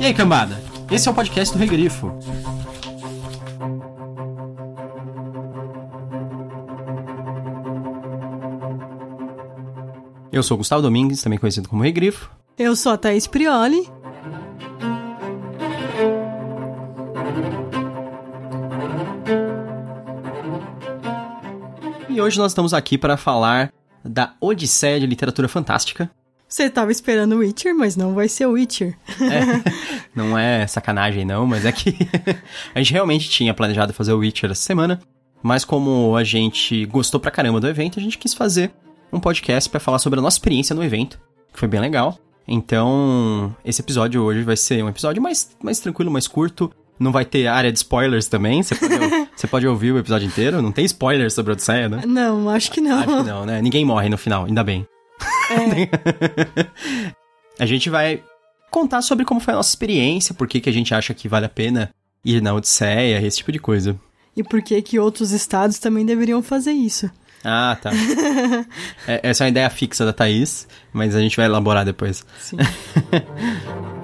E aí, cambada? Esse é o podcast do Regrifo. Eu sou Gustavo Domingues, também conhecido como Regrifo. Eu sou a Thaís Prioli. E hoje nós estamos aqui para falar da Odisseia de Literatura Fantástica. Você tava esperando o Witcher, mas não vai ser o Witcher. É, não é sacanagem não, mas é que a gente realmente tinha planejado fazer o Witcher essa semana, mas como a gente gostou pra caramba do evento, a gente quis fazer um podcast para falar sobre a nossa experiência no evento, que foi bem legal. Então, esse episódio hoje vai ser um episódio mais, mais tranquilo, mais curto. Não vai ter área de spoilers também. Você pode, você pode ouvir o episódio inteiro. Não tem spoilers sobre a Odisseia, né? Não, acho que não. Acho que não, né? Ninguém morre no final, ainda bem. É. a gente vai contar sobre como foi a nossa experiência, por que, que a gente acha que vale a pena ir na Odisseia, esse tipo de coisa. E por que que outros estados também deveriam fazer isso? Ah, tá. É- essa é uma ideia fixa da Thaís, mas a gente vai elaborar depois. Sim.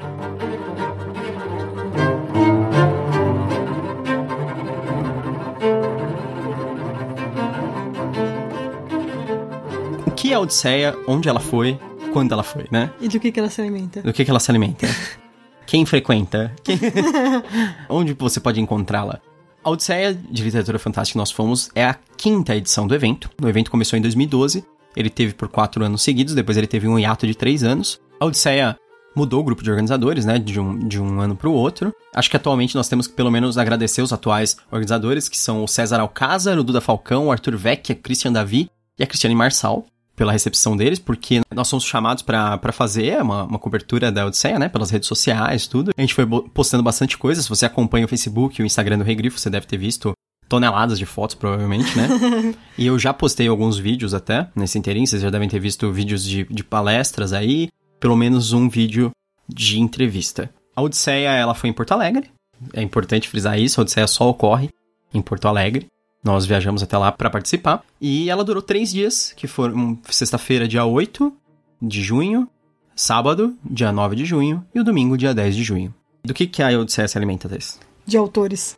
que é a Odisseia, onde ela foi, quando ela foi, né? E do que que ela se alimenta? Do que, que ela se alimenta? Quem frequenta? Quem- Onde você pode encontrá-la? A Odisseia de Literatura Fantástica que nós fomos é a quinta edição do evento. O evento começou em 2012, ele teve por quatro anos seguidos, depois ele teve um hiato de três anos. A Odisseia mudou o grupo de organizadores, né, de um, de um ano para o outro. Acho que atualmente nós temos que pelo menos agradecer os atuais organizadores, que são o César Alcázar, o Duda Falcão, o Arthur Vecchia, Christian Davi e a Cristiane Marçal pela recepção deles, porque nós somos chamados pra fazer uma, uma cobertura da Odisseia, né? Pelas redes sociais, tudo. A gente foi postando bastante coisa. Se você acompanha o Facebook e o Instagram do Regrifo, você deve ter visto toneladas de fotos, provavelmente, né? e eu já postei alguns vídeos até nesse inteirinho. Vocês já devem ter visto vídeos de, de palestras aí. Pelo menos um vídeo de entrevista. A Odisseia, ela foi em Porto Alegre. É importante frisar isso. A Odisseia só ocorre em Porto Alegre. Nós viajamos até lá para participar. E ela durou três dias, que foram sexta-feira, dia 8 de junho, sábado, dia 9 de junho, e o domingo, dia 10 de junho. Do que, que a Odisseia se alimenta, Tess? De autores.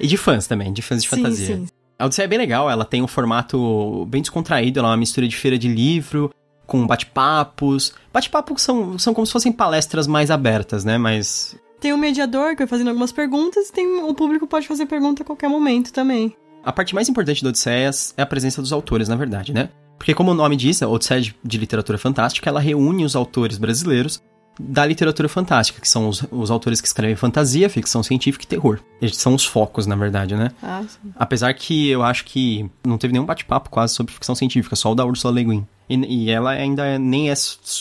E de fãs também, de fãs de fantasia. Sim, sim. A Odisseia é bem legal, ela tem um formato bem descontraído, ela é uma mistura de feira de livro, com bate-papos. Bate-papos são, são como se fossem palestras mais abertas, né? Mas Tem um mediador que vai fazendo algumas perguntas e tem, o público pode fazer pergunta a qualquer momento também. A parte mais importante do Odisseias é a presença dos autores, na verdade, né? Porque como o nome diz, a Odisseia de- Literatura Fantástica, ela reúne os autores brasileiros da literatura fantástica, que são os, os autores que escrevem fantasia, ficção científica e terror. Eles são os focos, na verdade, né? Ah. Apesar que eu acho que não teve nenhum bate-papo quase sobre ficção científica, só o da Ursula Le Guin. E, e ela ainda é- nem é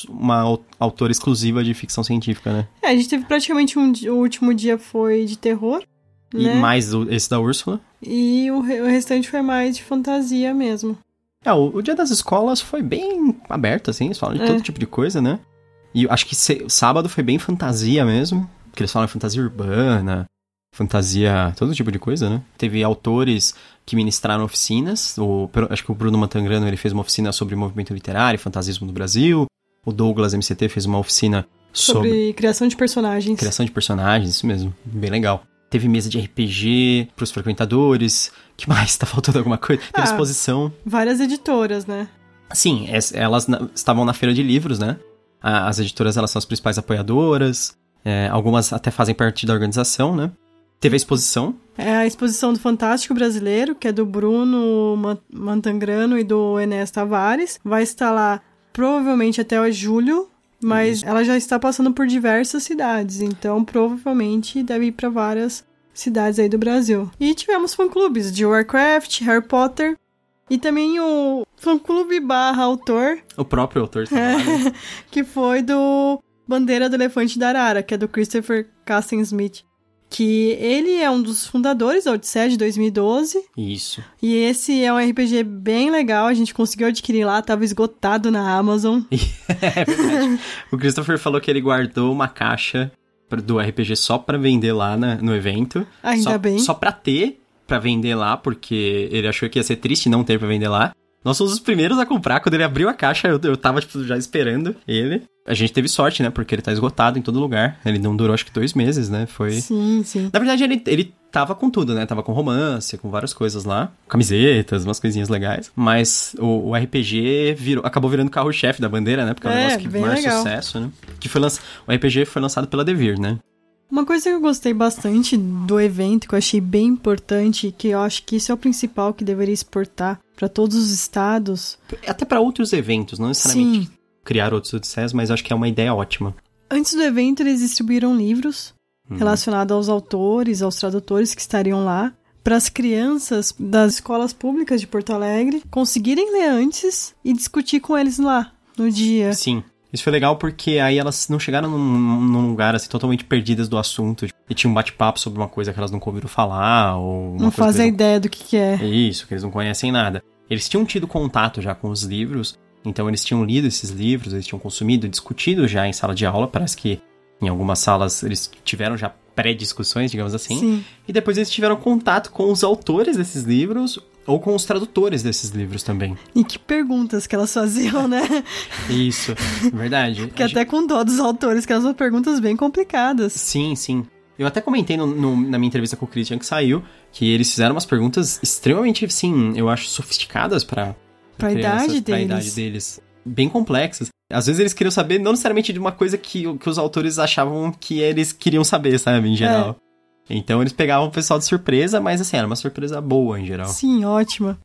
uma au- autora exclusiva de ficção científica, né? É, a gente teve praticamente um o último dia foi de terror, E né? mais esse da Úrsula. E o, o restante foi mais de fantasia mesmo. É, o, o dia das escolas foi bem aberto, assim, eles falam de É. todo tipo de coisa, né? E acho que se- sábado foi bem fantasia mesmo, porque eles falam fantasia urbana, fantasia, todo tipo de coisa, né? Teve autores que ministraram oficinas, o, acho que o Bruno Matangrano ele fez uma oficina sobre movimento literário e fantasismo no Brasil, o Douglas MCT fez uma oficina Sobre, sobre, criação de personagens. criação de personagens, isso mesmo, bem legal. Teve mesa de RPG pros frequentadores, que mais? Tá faltando alguma coisa? Teve Ah. exposição. Várias editoras, né? Sim, elas estavam na feira de livros, né? As editoras, elas são as principais apoiadoras, é, algumas até fazem parte da organização, né? Teve a exposição, É a exposição do Fantástico Brasileiro, que é do Bruno Ma- Mantangrano e do Enes Tavares. Vai estar lá provavelmente até o julho, mas ela já está passando por diversas cidades, então provavelmente deve ir para várias cidades aí do Brasil. E tivemos fã-clubes de Warcraft, Harry Potter e também o fã-clube barra autor, o próprio autor né? que foi do Bandeira do Elefante da Arara, que é do Christopher Casten Smith. Que ele é um dos fundadores da Odisseia de 2012. Isso. E esse é um RPG bem legal. A gente conseguiu adquirir lá, tava esgotado na Amazon. é verdade. o Christopher falou que ele guardou uma caixa do RPG só pra vender lá na- no evento. Ainda só, bem. Só pra ter pra vender lá, porque ele achou que ia ser triste não ter pra vender lá. Nós fomos os primeiros a comprar. Quando ele abriu a caixa, eu, eu tava, tipo, já esperando ele. A gente teve sorte, né? Porque ele tá esgotado em todo lugar. Ele não durou, acho que dois meses, né? Foi. Sim, sim. Na verdade, ele, ele tava com tudo, né? Tava com romance, com várias coisas lá. Camisetas, umas coisinhas legais. Mas o, o RPG virou, acabou virando carro-chefe da bandeira, né? Porque é um É, negócio que maior legal. sucesso, né? Que foi lanç... O RPG foi lançado pela Devir, né? Uma coisa que eu gostei bastante do evento, que eu achei bem importante, e que eu acho que isso é o principal que deveria exportar para todos os estados. Até pra outros eventos, não necessariamente Sim. criar outros odisseias, mas acho que é uma ideia ótima. Antes do evento, eles distribuíram livros Hum. relacionados aos autores, aos tradutores que estariam lá, para as crianças das escolas públicas de Porto Alegre conseguirem ler antes e discutir com eles lá no dia. Sim. Isso foi legal porque aí elas não chegaram num, num lugar assim totalmente perdidas do assunto e tinha um bate-papo sobre uma coisa que elas nunca ouviram falar ou Não fazem eles ideia do que, que é. não... Isso, que eles não conhecem nada. Eles tinham tido contato já com os livros, então eles tinham lido esses livros, eles tinham consumido, discutido já em sala de aula, parece que em algumas salas eles tiveram já pré-discussões, digamos assim. Sim. E depois eles tiveram contato com os autores desses livros ou com os tradutores desses livros também. E que perguntas que elas faziam, né? Isso, verdade. Que até com dó dos autores, que elas são perguntas bem complicadas. Sim, sim. Eu até comentei no- no- na minha entrevista com o Christian que saiu que eles fizeram umas perguntas extremamente, assim, eu acho, sofisticadas pra, Pra idade pra deles. idade deles. Bem complexas. Às vezes eles queriam saber não necessariamente de uma coisa que, que os autores achavam que eles queriam saber, sabe, em geral. Então eles pegavam o pessoal de surpresa, mas assim, era uma surpresa boa em geral. Sim, ótima.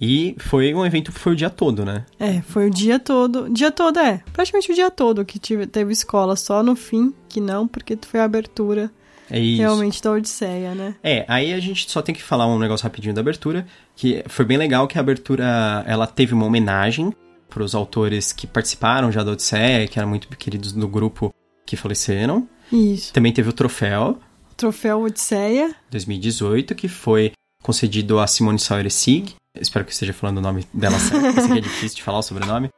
E foi um evento que foi o dia todo, né? É, foi o dia todo. Dia todo, é. Praticamente o dia todo que tive, teve escola. Só no fim que não, porque foi a abertura É isso. realmente da Odisseia, né? É, aí a gente só tem que falar um negócio rapidinho da abertura, que foi bem legal que a abertura, ela teve uma homenagem para os autores que participaram já da Odisseia, que eram muito queridos do grupo que faleceram. Isso. Também teve o troféu troféu Odisseia. 2018, que foi concedido a Simone Sauersig. Espero que esteja falando o nome dela certo, porque é difícil de falar o sobrenome.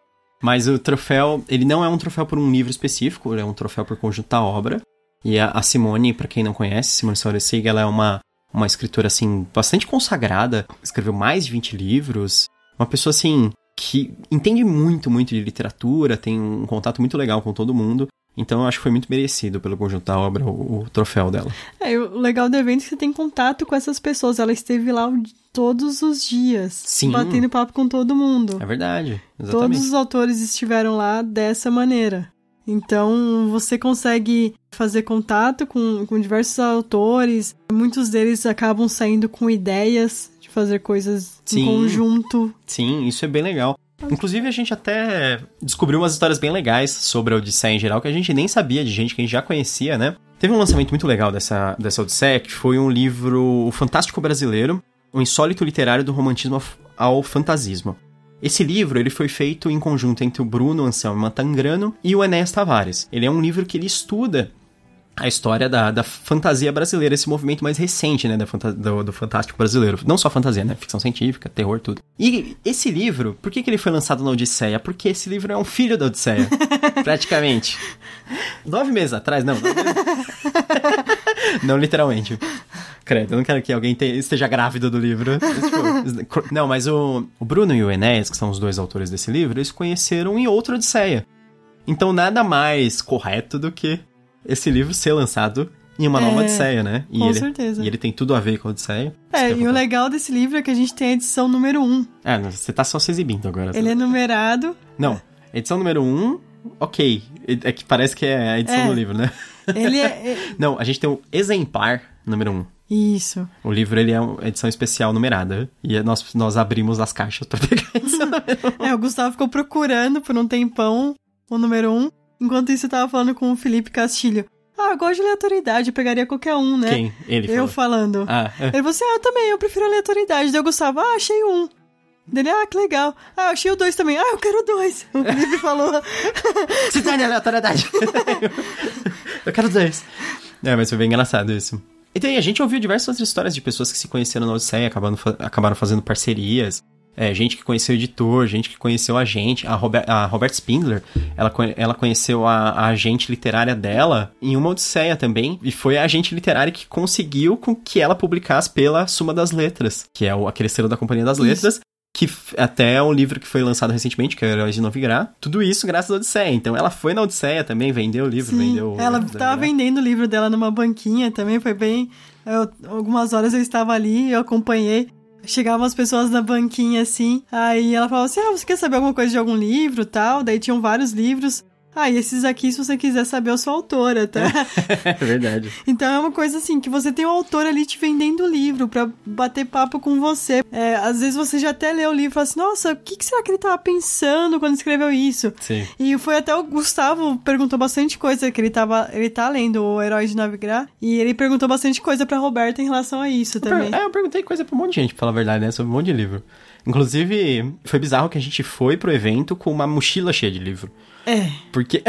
Mas o troféu, ele não é um troféu por um livro específico, ele é um troféu por conjunto da obra. E a, a Simone, pra quem não conhece, Simone Sauersig, ela é uma, uma escritora, assim, bastante consagrada. Escreveu mais de 20 livros. Uma pessoa, assim, que entende muito, muito de literatura, tem um contato muito legal com todo mundo. Então eu acho que foi muito merecido pelo conjunto da obra o, o troféu dela. É, e o legal do evento é que você tem contato com essas pessoas. Ela esteve lá todos os dias. Sim. Batendo papo com todo mundo. É verdade, Todos exatamente. os autores estiveram lá dessa maneira. Então, você consegue fazer contato com, com diversos autores. Muitos deles acabam saindo com ideias de fazer coisas Sim. em conjunto. Sim, isso é bem legal. Inclusive, a gente até descobriu umas histórias bem legais sobre a Odisseia em geral, que a gente nem sabia de gente que a gente já conhecia, né? Teve um lançamento muito legal dessa, dessa Odisseia, que foi um livro O Fantástico Brasileiro, o insólito literário do romantismo ao fantasismo. Esse livro ele foi feito em conjunto entre o Bruno Anselmo Matangrano e o Enéas Tavares. Ele é um livro que ele estuda a história da, da fantasia brasileira, esse movimento mais recente, né, da do, do fantástico brasileiro. Não só fantasia, né, ficção científica, terror, tudo. E esse livro, por que, que ele foi lançado na Odisseia? Porque esse livro é um filho da Odisseia, praticamente. Nove meses atrás, não. meses- não literalmente. Credo, eu não quero que alguém te- esteja grávido do livro. Tipo, não, mas o, o Bruno e o Enéas, que são os dois autores desse livro, eles conheceram em outra Odisseia. Então nada mais correto do que esse livro ser lançado em uma nova É, Odisseia, né? E com ele, certeza. E ele tem tudo a ver com a Odisseia. É, quer e o legal desse livro é que a gente tem a edição número 1. É, você tá só se exibindo agora. Ele é numerado. Não, edição número 1, um, ok. É que parece que é a edição É. do livro, né? Ele é. é- Não, a gente tem o exemplar número 1. Um. Isso. O livro, ele é uma edição especial numerada. E nós, nós abrimos as caixas pra pegar a edição número um. É, o Gustavo ficou procurando por um tempão o número 1. Enquanto isso, eu tava falando com o Felipe Castilho. Ah, eu gosto de aleatoriedade, eu pegaria qualquer um, né? Quem? Ele Eu falou. falando. Ah, é. Ele falou assim: Ah, eu também, eu prefiro aleatoriedade. Daí o Gustavo, ah, achei um. Dele, ah, que legal. Ah, eu achei o dois também. Ah, eu quero dois. O Felipe falou. Se dane a aleatoriedade. eu quero dois. É, mas foi bem engraçado isso. Então, e a gente ouviu diversas outras histórias de pessoas que se conheceram na Odisseia, acabaram, fa- acabaram fazendo parcerias. É, gente que conheceu o editor, gente que conheceu a gente. A, Robert, a Robert Spindler, ela, ela conheceu a, a agente literária dela em uma Odisseia também. E foi a agente literária que conseguiu com que ela publicasse pela Suma das Letras, que é o, aquele selo da Companhia das Isso. Letras. que f- até é um livro que foi lançado recentemente, que é Heróis de Novigrad. Tudo isso graças à Odisseia. Então ela foi na Odisseia também, vendeu o livro, Sim, vendeu... ela Heróis de tava Novigrad. vendendo o livro dela numa banquinha também, foi bem. eu- algumas horas eu estava ali, eu acompanhei. Chegavam as pessoas na banquinha assim, aí ela falava assim: Ah, você quer saber alguma coisa de algum livro tal? Daí tinham vários livros. Ah, e esses aqui, se você quiser saber, eu sou autora, tá? É verdade. Então é uma coisa assim, que você tem um autor ali te vendendo o livro pra bater papo com você. É, às vezes você já até lê o livro e fala assim, nossa, o que, que será que ele tava pensando quando escreveu isso? Sim. E foi até o Gustavo perguntou bastante coisa, que ele tava. Ele tá lendo o Herói de Navigar. E ele perguntou bastante coisa pra Roberta em relação a isso Eu per- também. É, eu perguntei coisa pra um monte de gente, pra falar a verdade, né? Sobre um monte de livro. Inclusive, foi bizarro que a gente foi pro evento com uma mochila cheia de livro. É. Porque.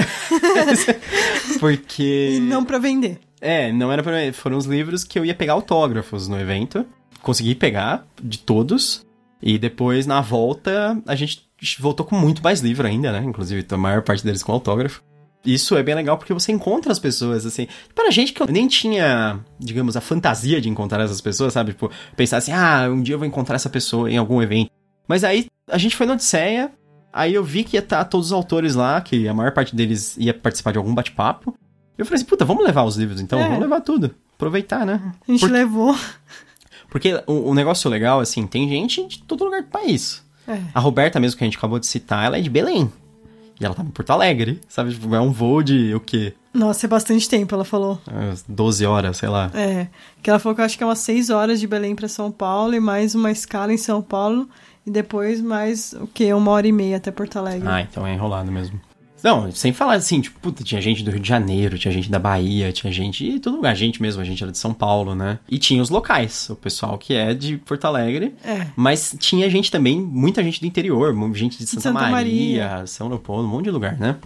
Porque. E não pra vender. É, não era pra. Foram os livros que eu ia pegar autógrafos no evento. Consegui pegar de todos. E depois, na volta, a gente voltou com muito mais livro ainda, né? Inclusive, a maior parte deles com autógrafo. Isso é bem legal porque você encontra as pessoas, assim. Para gente que eu nem tinha, digamos, a fantasia de encontrar essas pessoas, sabe? Tipo, pensar assim, ah, um dia eu vou encontrar essa pessoa em algum evento. Mas aí a gente foi na Odisseia, aí eu vi que ia estar todos os autores lá, que a maior parte deles ia participar de algum bate-papo. Eu falei assim, puta, vamos levar os livros então, É. vamos levar tudo. Aproveitar, né? A gente Por- levou. Porque o, o negócio legal, assim, tem gente de todo lugar do país. É. A Roberta mesmo, que a gente acabou de citar, ela é de Belém. E ela tava em Porto Alegre, sabe? Tipo, é um voo de, o quê? Nossa, é bastante tempo, ela falou. Umas 12 horas, sei lá. É. Que ela falou que eu acho que é umas seis horas de Belém pra São Paulo e mais uma escala em São Paulo. E depois mais, o quê? Uma hora e meia até Porto Alegre. Ah, então é enrolado mesmo. Não, sem falar assim, tipo, puta, tinha gente do Rio de Janeiro, tinha gente da Bahia, tinha gente de todo lugar, a gente mesmo, a gente era de São Paulo, né? E tinha os locais, o pessoal que é de Porto Alegre. É. Mas tinha gente também, muita gente do interior, gente de Santa, Santa Maria, Maria. São Leopoldo, um monte de lugar, né?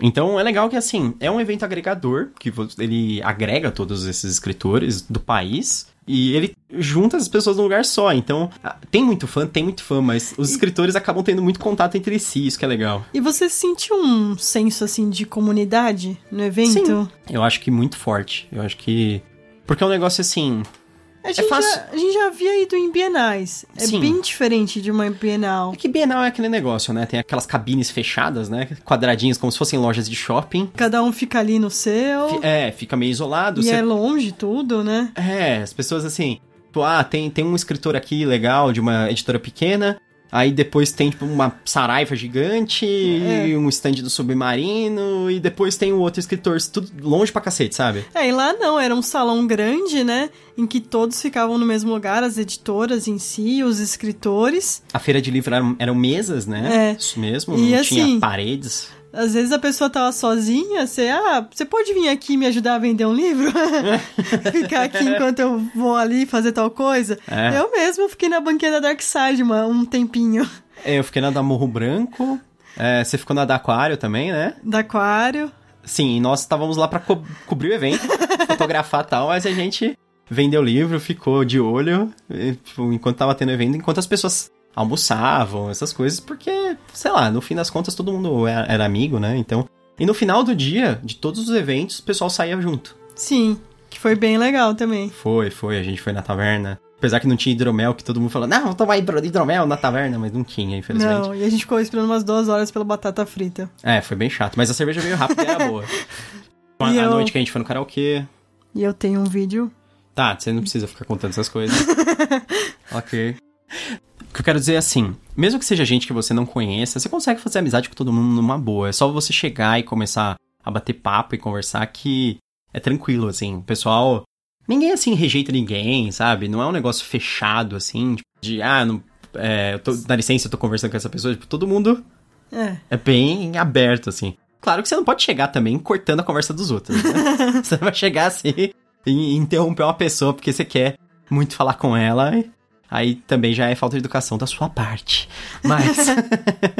Então é legal que assim, é um evento agregador, que ele agrega todos esses escritores do país e ele junta as pessoas num lugar só. Então, tem muito fã, tem muito fã, mas os escritores acabam tendo muito contato entre si, isso que é legal. E você sentiu um senso, assim, de comunidade no evento? Sim. Eu acho que muito forte. Eu acho que. Porque é um negócio assim. A gente, fácil. já, a gente já havia ido em bienais. É Sim. bem diferente de uma bienal. É que Bienal é aquele negócio, né? Tem aquelas cabines fechadas, né? Quadradinhas, como se fossem lojas de shopping. Cada um fica ali no seu. É, fica meio isolado. e você- é longe tudo, né? É, as pessoas assim, tipo, ah, tem, tem um escritor aqui legal de uma editora pequena, aí depois tem, tipo, uma saraiva gigante, É. e um stand do submarino, e depois tem o outro escritor, tudo longe pra cacete, sabe? É, e lá não, era um salão grande, né? Em que todos ficavam no mesmo lugar, as editoras em si, os escritores. A feira de livro eram, eram mesas, né? É. Isso mesmo, E não assim- tinha paredes. Às vezes a pessoa tava sozinha, você, ah, você pode vir aqui me ajudar a vender um livro? Ficar aqui enquanto eu vou ali fazer tal coisa? É. Eu mesma fiquei na banquinha da Dark Side uma, um tempinho. É, Eu fiquei na da Morro Branco, é, você ficou na da Aquário também, né? Da Aquário. Sim, nós estávamos lá pra co- cobrir o evento, fotografar tal, mas a gente vendeu o livro, ficou de olho, e, tipo, enquanto tava tendo evento, enquanto as pessoas almoçavam, essas coisas, porque, sei lá, no fim das contas todo mundo era, era amigo, né? Então. E no final do dia, de todos os eventos, o pessoal saía junto. Sim, que foi bem legal também. Foi, foi, a gente foi na taverna. Apesar que não tinha hidromel, que todo mundo falou, não, toma aí hidromel na taverna, mas não tinha, infelizmente. Não, e a gente ficou esperando umas duas horas pela batata frita. É, foi bem chato, mas a cerveja veio rápido e era boa. A eu- noite que a gente foi no karaokê, E eu tenho um vídeo. Tá, você não precisa ficar contando essas coisas. ok. O que eu quero dizer é assim, mesmo que seja gente que você não conheça, você consegue fazer amizade com todo mundo numa boa. É só você chegar e começar a bater papo e conversar que é tranquilo, assim. O pessoal. Ninguém assim rejeita ninguém, sabe? Não é um negócio fechado, assim, tipo, de ah, não, é, eu tô, dá licença, eu tô conversando com essa pessoa. Tipo, todo mundo É. é bem aberto, assim. Claro que você não pode chegar também cortando a conversa dos outros, né? você vai chegar assim e interromper uma pessoa porque você quer muito falar com ela. e Aí também já é falta de educação da sua parte. Mas.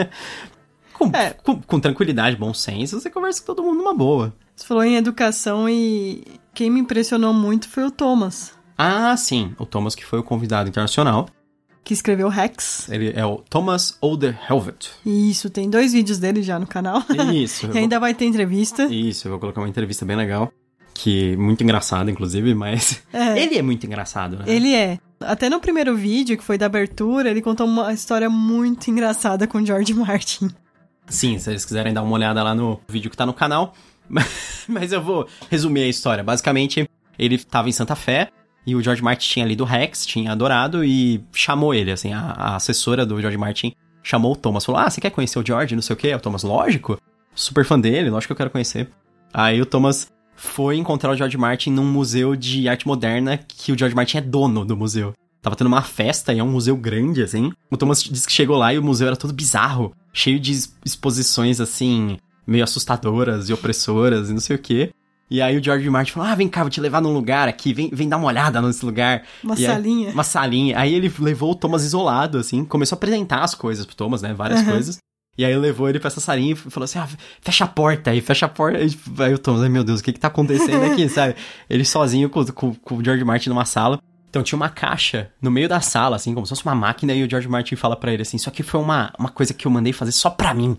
com, É. com, com tranquilidade, bom senso, você conversa com todo mundo numa boa. Você falou em educação e quem me impressionou muito foi o Thomas, Ah, sim. O Thomas, que foi o convidado internacional. que escreveu Rex. Ele é o Thomas Olderhelvet. E isso, tem dois vídeos dele já no canal. Isso. e vou- ainda vai ter entrevista. Isso, eu vou colocar uma entrevista bem legal. Que muito engraçada, inclusive, mas. É. Ele é muito engraçado, né? Ele é. Até no primeiro vídeo, que foi da abertura, ele contou uma história muito engraçada com o George Martin. Sim, se vocês quiserem dar uma olhada lá no vídeo que tá no canal. Mas eu vou resumir a história. Basicamente, ele tava em Santa Fé e o George Martin tinha lido Rex, tinha adorado e chamou ele, assim, a, a assessora do George Martin chamou o Thomas, falou: Ah, você quer conhecer o George? Não sei o quê. O Thomas, lógico. Super fã dele, lógico que eu quero conhecer. Aí o Thomas foi encontrar o George Martin num museu de arte moderna que o George Martin é dono do museu. Tava tendo uma festa e é um museu grande, assim. O Thomas disse que chegou lá e o museu era todo bizarro, cheio de exposições, assim, meio assustadoras e opressoras e não sei o quê. E aí o George Martin falou: Ah, vem cá, vou te levar num lugar aqui, vem, vem dar uma olhada nesse lugar. Uma e salinha. Aí, uma salinha. Aí ele levou o Thomas isolado, assim, começou a apresentar as coisas pro Thomas, né? Várias uhum. coisas. E aí levou ele pra essa salinha e falou assim: ah, fecha a porta aí, fecha a porta. Aí o Thomas, meu Deus, o que que tá acontecendo aqui, sabe? Ele sozinho com, com, com o George Martin numa sala. Então tinha uma caixa no meio da sala, assim, como se fosse uma máquina, e o George Martin fala para ele assim: Isso aqui foi uma, uma coisa que eu mandei fazer só pra mim.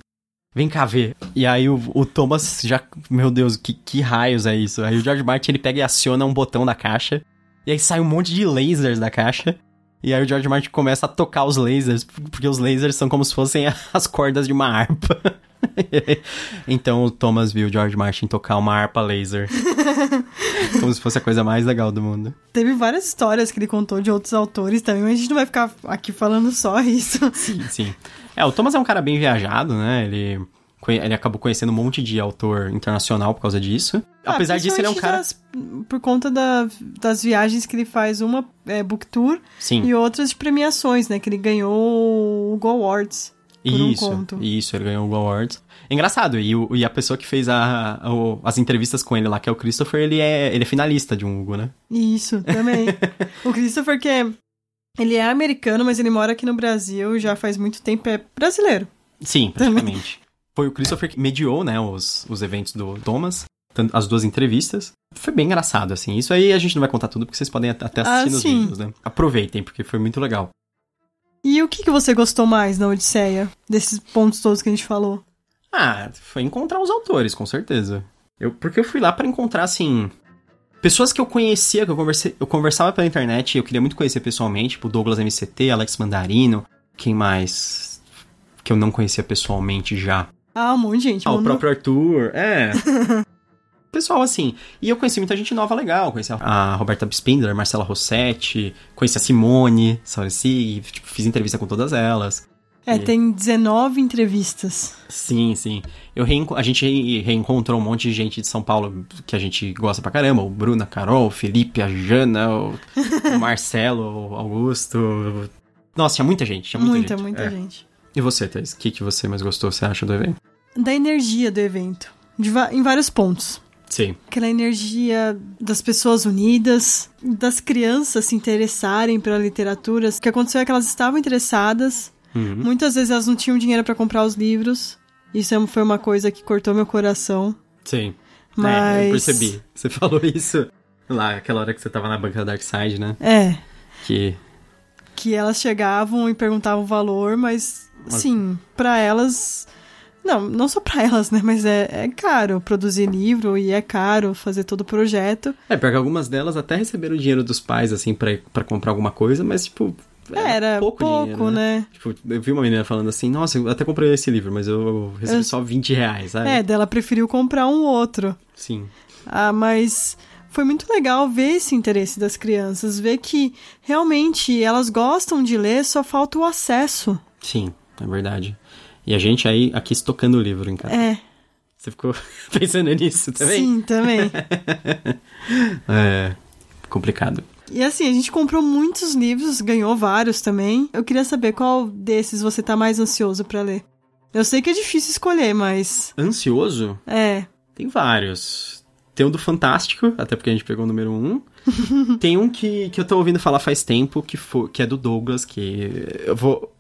Vem cá ver. E aí o, o Thomas já. Meu Deus, que, que raios é isso? Aí o George Martin ele pega e aciona um botão da caixa. E aí sai um monte de lasers da caixa. E aí o George Martin começa a tocar os lasers, porque os lasers são como se fossem as cordas de uma harpa. então o Thomas viu o George Martin tocar uma harpa laser. como se fosse a coisa mais legal do mundo. Teve várias histórias que ele contou de outros autores também, mas a gente não vai ficar aqui falando só isso. Sim, sim. É, o Thomas é um cara bem viajado, né? Ele ele acabou conhecendo um monte de autor internacional por causa disso. Ah, Apesar disso, ele é um cara. Das, por conta da, das viagens que ele faz, uma é book tour Sim. e outras de premiações, né? Que ele ganhou o Go Awards. Isso, um isso, ele ganhou o Go Awards. Engraçado, e, o, e a pessoa que fez a, a, as entrevistas com ele lá, que é o Christopher, ele é, ele é finalista de um Hugo, né? Isso, também. o Christopher, que é, ele é americano, mas ele mora aqui no Brasil já faz muito tempo, é brasileiro. Sim, praticamente. Também. Foi o Christopher que mediou, né, os, os eventos do Thomas, as duas entrevistas. Foi bem engraçado, assim. Isso aí a gente não vai contar tudo, porque vocês podem até assistir ah, nos sim. vídeos, né? Aproveitem, porque foi muito legal. E o que, que você gostou mais na Odisseia, desses pontos todos que a gente falou? Ah, foi encontrar os autores, com certeza. Eu, porque eu fui lá para encontrar, assim, pessoas que eu conhecia, que eu, conversei, eu conversava pela internet e eu queria muito conhecer pessoalmente, tipo Douglas MCT, Alex Mandarino, quem mais que eu não conhecia pessoalmente já. Ah, um monte de gente. Ah, o próprio Arthur, é. Pessoal, assim. E eu conheci muita gente nova legal. Conheci a Roberta Spindler, Marcela Rossetti, conheci a Simone, Saurici, tipo, fiz entrevista com todas elas. É, e... tem 19 entrevistas. Sim, sim. Eu reenco... A gente reencontrou um monte de gente de São Paulo que a gente gosta pra caramba. O Bruno, a Carol, o Felipe, a Jana, o, o Marcelo, o Augusto. Nossa, tinha muita gente. Tinha muita, muita gente. Muita, é. gente. E você, Thais? O que, que você mais gostou, você acha, do evento? Da energia do evento. em vários pontos. Sim. Aquela energia das pessoas unidas, das crianças se interessarem pela literatura. O que aconteceu é que elas estavam interessadas. Uhum. Muitas vezes elas não tinham dinheiro para comprar os livros. Isso é foi uma coisa que cortou meu coração. Sim. Mas... É, eu percebi. Você falou isso lá, aquela hora que você tava na banca da Dark Side, né? É. Que... Que elas chegavam e perguntavam o valor, mas Sim, para elas. Não, não só para elas, né? Mas é, é caro produzir livro e é caro fazer todo o projeto. É, porque algumas delas até receberam dinheiro dos pais, assim, para comprar alguma coisa, mas, tipo, era, era pouco, pouco dinheiro, né? né? Tipo, eu vi uma menina falando assim, nossa, eu até comprei esse livro, mas eu recebi eu... só 20 reais, sabe? É, dela preferiu comprar um outro. Sim. Ah, mas foi muito legal ver esse interesse das crianças, ver que realmente elas gostam de ler, só falta o acesso. Sim é verdade. E a gente aí aqui estocando o livro em casa. É. Você ficou pensando nisso também? Sim, também. é complicado. E assim, a gente comprou muitos livros, ganhou vários também. Eu queria saber qual desses você tá mais ansioso para ler. Eu sei que é difícil escolher, mas. Ansioso? É. Tem vários. Tem um do Fantástico, até porque a gente pegou o número um. Tem um que, que eu tô ouvindo falar faz tempo, que, for, que é do Douglas, que eu vou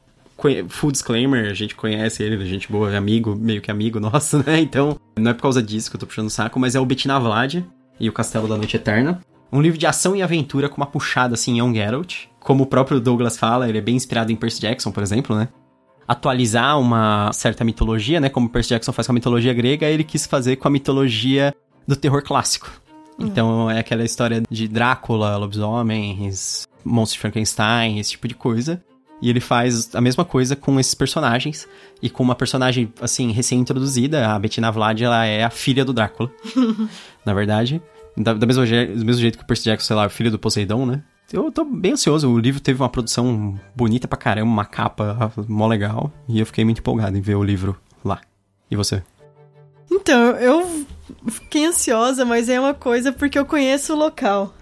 full disclaimer, a gente conhece ele, gente boa, é amigo, meio que amigo nosso, né? Então, não é por causa disso que eu tô puxando o saco, mas é o Bettina Vlad e o Castelo da Noite Eterna. Um livro de ação e aventura com uma puxada assim Young Geralt. Como o próprio Douglas fala, ele é bem inspirado em Percy Jackson, por exemplo, né? Atualizar uma certa mitologia, né? Como Percy Jackson faz com a mitologia grega, ele quis fazer com a mitologia do terror clássico. Então é aquela história de Drácula, lobisomens, monstro de Frankenstein, esse tipo de coisa. E ele faz a mesma coisa com esses personagens. E com uma personagem, assim, recém-introduzida, a Bettina Vlad, ela é a filha do Drácula. na verdade. Da, da mesma, do mesmo jeito que o Percy Jackson, sei lá, é o filho do Poseidon, né? Eu tô bem ansioso. O livro teve uma produção bonita pra caramba, uma capa mó legal. E eu fiquei muito empolgado em ver o livro lá. E você? Então, eu fiquei ansiosa, mas é uma coisa porque eu conheço o local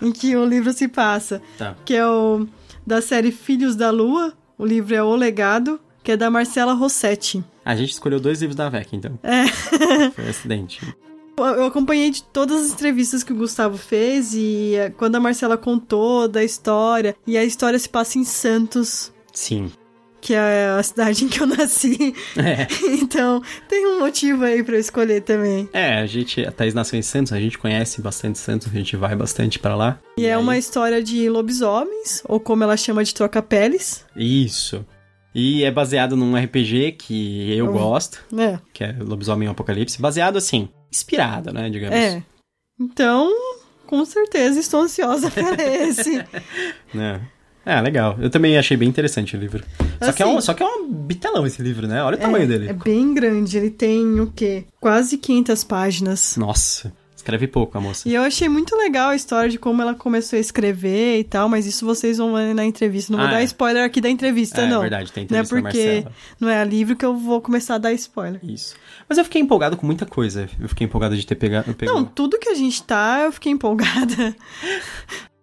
em que o livro se passa. Tá. Que é o da série Filhos da Lua. O livro é O Legado, que é da Marcela Rossetti. A gente escolheu dois livros da VEC, então. É. Foi um acidente. Eu acompanhei de todas as entrevistas que o Gustavo fez e eh, quando a Marcela contou da história, e a história se passa em Santos. Sim. Que é a cidade em que eu nasci. É. Então, tem um motivo aí pra eu escolher também. É, a gente, a Thaís nasceu em Santos, a gente conhece bastante Santos, a gente vai bastante para lá. E, e é aí... uma história de lobisomens, ou como ela chama de troca-peles. Isso. E é baseado num RPG que eu gosto, é. que é Lobisomem Apocalipse. Baseado assim, inspirado, né, digamos. É. Então, com certeza estou ansiosa para esse. é. É, legal. Eu também achei bem interessante o livro. Só, que é um, assim, só que é um bitelão esse livro, né? Olha o é, tamanho dele. É bem grande. Ele tem o quê? Quase 500 páginas. Nossa. Escreve pouco a moça. E eu achei muito legal a história de como ela começou a escrever e tal, mas isso vocês vão ver na entrevista. Não ah, vou dar é. spoiler aqui da entrevista, é, não. É verdade, tem entrevista Não é porque não é a livro que eu vou começar a dar spoiler. Isso. Mas eu fiquei empolgado com muita coisa. Eu fiquei empolgado de ter pegado... Não, tudo que a gente tá, eu fiquei empolgada.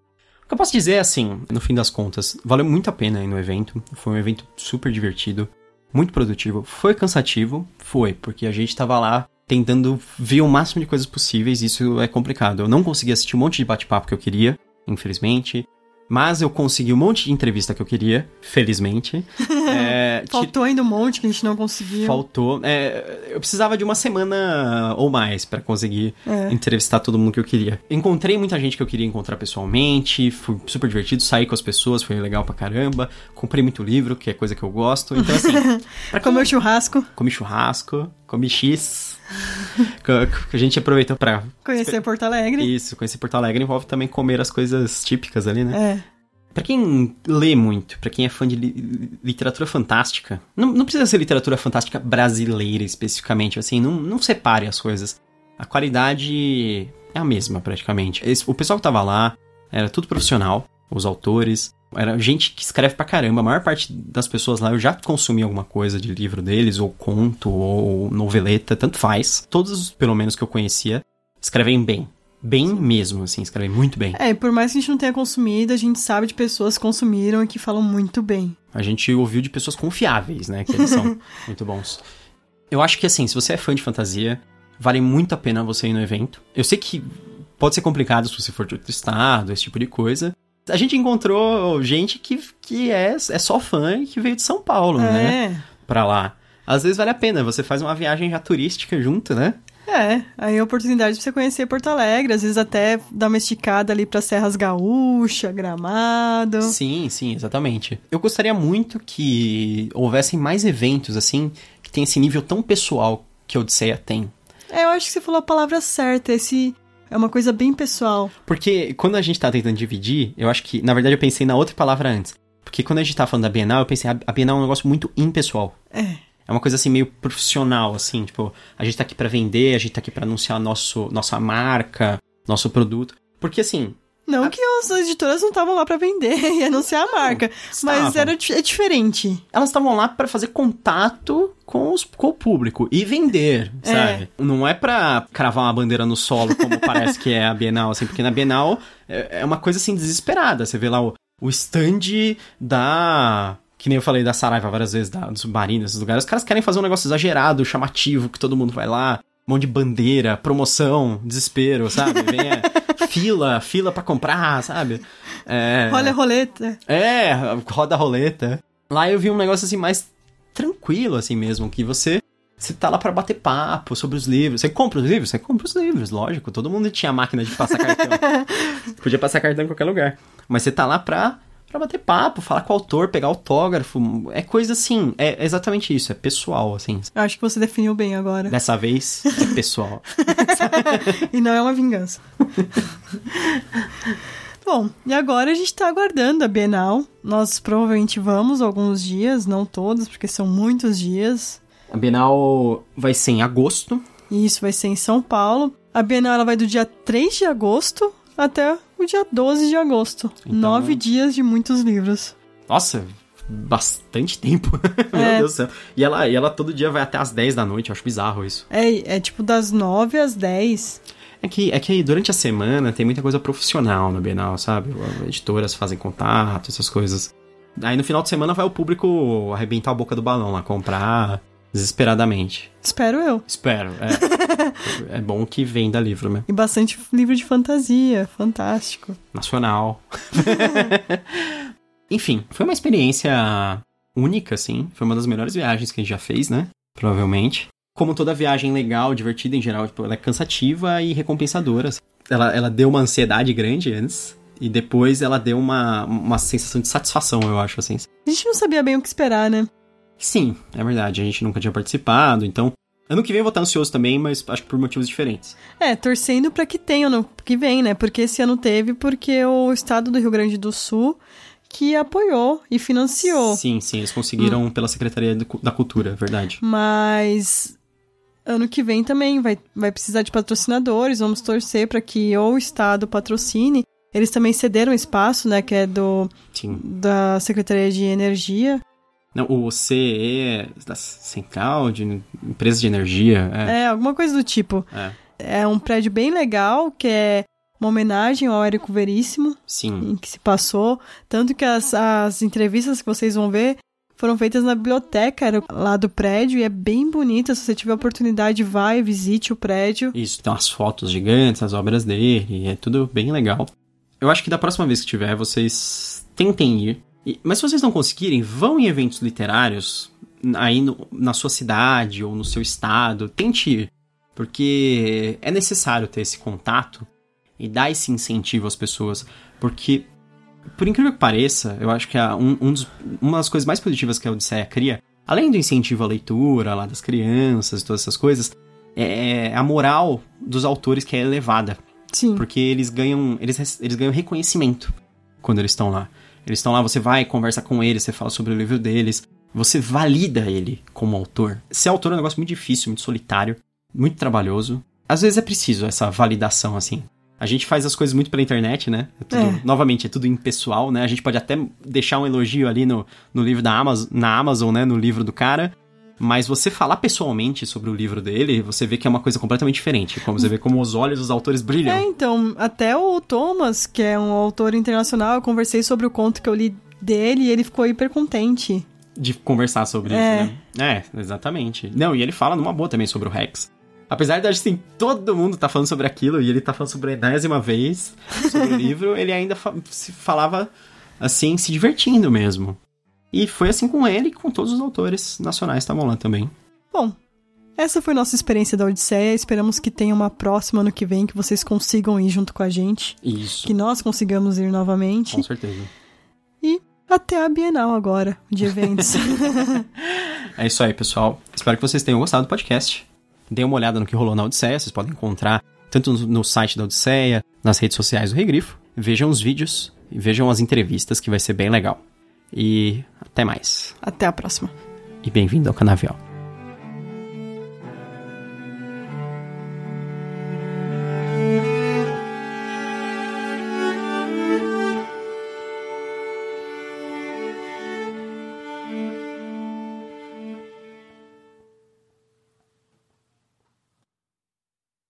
Que eu posso dizer é assim, no fim das contas, valeu muito a pena ir no evento. Foi um evento super divertido, muito produtivo. Foi cansativo? Foi, porque a gente tava lá tentando ver o máximo de coisas possíveis, isso é complicado. Eu não consegui assistir um monte de bate-papo que eu queria, infelizmente. Mas eu consegui um monte de entrevista que eu queria, felizmente. É, Faltou ainda um monte que a gente não conseguiu. Faltou. É, eu precisava de uma semana ou mais para conseguir é. entrevistar todo mundo que eu queria. Encontrei muita gente que eu queria encontrar pessoalmente, foi super divertido, saí com as pessoas, foi legal pra caramba. Comprei muito livro, que é coisa que eu gosto. Então, assim. pra comer churrasco. Comi churrasco, comi X. que a gente aproveitou pra. Conhecer Porto Alegre. Isso, conhecer Porto Alegre envolve também comer as coisas típicas ali, né? É. Pra quem lê muito, pra quem é fã de li literatura fantástica, não, não precisa ser literatura fantástica brasileira especificamente, assim, não, não separe as coisas. A qualidade é a mesma, praticamente. Esse, o pessoal que tava lá era tudo profissional, os autores, era gente que escreve pra caramba. A maior parte das pessoas lá eu já consumi alguma coisa de livro deles, ou conto, ou noveleta, tanto faz. Todos, pelo menos que eu conhecia, escrevem bem. Bem mesmo, assim, escrevem muito bem. É, por mais que a gente não tenha consumido, a gente sabe de pessoas que consumiram e que falam muito bem. A gente ouviu de pessoas confiáveis, né? Que eles são muito bons. Eu acho que, assim, se você é fã de fantasia, vale muito a pena você ir no evento. Eu sei que pode ser complicado se você for de outro estado, esse tipo de coisa. A gente encontrou gente que, que é, é só fã e que veio de São Paulo, é. né? Pra lá. Às vezes vale a pena, você faz uma viagem já turística junto, né? É, aí a oportunidade de você conhecer Porto Alegre, às vezes até dar uma esticada ali para Serras Gaúcha, Gramado. Sim, sim, exatamente. Eu gostaria muito que houvessem mais eventos assim, que tem esse nível tão pessoal que a Odisseia tem. É, eu acho que você falou a palavra certa, esse é uma coisa bem pessoal. Porque quando a gente tá tentando dividir, eu acho que, na verdade, eu pensei na outra palavra antes. Porque quando a gente tá falando da Bienal, eu pensei, a Bienal é um negócio muito impessoal. É. É uma coisa assim meio profissional, assim, tipo, a gente tá aqui para vender, a gente tá aqui para anunciar nosso, nossa marca, nosso produto. Porque assim. Não a... que as editoras não estavam lá para vender e anunciar a marca, mas era é diferente. Elas estavam lá para fazer contato com, os, com o público e vender, é. sabe? Não é para cravar uma bandeira no solo, como parece que é a Bienal, assim, porque na Bienal é, é uma coisa assim desesperada. Você vê lá o, o stand da que nem eu falei da Saraiva várias vezes, da, do Submarino, esses lugares, os caras querem fazer um negócio exagerado, chamativo, que todo mundo vai lá, um monte de bandeira, promoção, desespero, sabe? É, fila, fila para comprar, sabe? É, Olha a roleta. É, roda a roleta. Lá eu vi um negócio assim mais tranquilo, assim mesmo, que você você tá lá para bater papo sobre os livros. Você compra os livros? Você compra os livros, lógico. Todo mundo tinha máquina de passar cartão. Podia passar cartão em qualquer lugar. Mas você tá lá pra para bater papo, falar com o autor, pegar autógrafo. É coisa assim, é exatamente isso, é pessoal, assim. Eu acho que você definiu bem agora. Dessa vez, é pessoal. e não é uma vingança. Bom, e agora a gente tá aguardando a Bienal. Nós provavelmente vamos alguns dias, não todos, porque são muitos dias. A Bienal vai ser em agosto. E isso vai ser em São Paulo. A Bienal ela vai do dia 3 de agosto até o dia 12 de agosto. Então- Nove dias de muitos livros. Nossa, bastante tempo. Meu É. Deus do céu. E ela, e ela todo dia vai até às 10 da noite, eu acho bizarro isso. É, é tipo das 9 às 10. É que, é que durante a semana tem muita coisa profissional na Bienal, sabe? Editoras fazem contato, essas coisas. Aí no final de semana vai o público arrebentar a boca do balão lá, comprar desesperadamente. Espero eu. Espero, é. é bom que venda livro mesmo. E bastante livro de fantasia. Fantástico. Nacional. Enfim, foi uma experiência única, assim. Foi uma das melhores viagens que a gente já fez, né? Provavelmente. Como toda viagem legal, divertida em geral, tipo, ela é cansativa e recompensadora. Ela, ela deu uma ansiedade grande antes. E depois ela deu uma, uma sensação de satisfação, eu acho, assim. A gente não sabia bem o que esperar, né? Sim, é verdade. A gente nunca tinha participado, então. Ano que vem eu vou estar ansioso também, mas acho que por motivos diferentes. É, torcendo pra que tenha no que vem, né? Porque esse ano teve porque o estado do Rio Grande do Sul que apoiou e financiou. Sim, sim, eles conseguiram pela Secretaria da Cultura, verdade. Mas ano que vem também vai, vai precisar de patrocinadores. Vamos torcer pra que ou o estado patrocine. Eles também cederam espaço, né? Que é do Sim. da Secretaria de Energia. Não, o CE da Central de Empresas de Energia. É. É, alguma coisa do tipo. é. É um prédio bem legal, que é uma homenagem ao Érico Veríssimo. Sim. em que se passou. Tanto que as, as entrevistas que vocês vão ver foram feitas na biblioteca lá do prédio e é bem bonita. Se você tiver oportunidade, vai, visite o prédio. Isso, tem umas fotos gigantes, as obras dele, é tudo bem legal. Eu acho que da próxima vez que tiver, vocês tentem ir. E- mas se vocês não conseguirem, vão em eventos literários aí no- na sua cidade ou no seu estado. Tente ir. Porque é necessário ter esse contato e dar esse incentivo às pessoas. Porque, por incrível que pareça, eu acho que a- um, um dos- uma das coisas mais positivas que a Odisseia cria, além do incentivo à leitura lá das crianças e todas essas coisas, é a moral dos autores que é elevada. Sim. Porque eles ganham, eles, eles ganham reconhecimento quando eles estão lá. Eles estão lá, você vai, conversa com eles, você fala sobre o livro deles, você valida ele como autor. Ser autor é um negócio muito difícil, muito solitário, muito trabalhoso. Às vezes é preciso essa validação, assim. A gente faz as coisas muito pela internet, né? É tudo- É. Novamente, é tudo impessoal, né? A gente pode até deixar um elogio ali no, no livro da Amazon, na Amazon, né? No livro do cara. Mas você falar pessoalmente sobre o livro dele, você vê que é uma coisa completamente diferente. Como você vê como os olhos dos autores brilham. É, então, até o Thomas, que é um autor internacional, eu conversei sobre o conto que eu li dele e ele ficou hiper contente. de conversar sobre É. isso, né? É, exatamente. Não, e ele fala numa boa também sobre o Rex. Apesar de assim, todo mundo tá falando sobre aquilo e ele tá falando sobre a enésima vez sobre o livro, ele ainda fa- se falava assim, se divertindo mesmo. E foi assim com ele e com todos os autores nacionais que estavam lá também. Bom, essa foi nossa experiência da Odisseia. Esperamos que tenha uma próxima ano que vem, que vocês consigam ir junto com a gente, Isso, que nós consigamos ir novamente. com certeza. E até a Bienal agora, de eventos. É isso aí, pessoal. Espero que vocês tenham gostado do podcast. Deem uma olhada no que rolou na Odisseia. Vocês podem encontrar tanto no- no site da Odisseia, nas redes sociais do Regrifo. Vejam os vídeos e vejam as entrevistas, que vai ser bem legal. E até mais. até a próxima. E bem-vindo ao Canavial.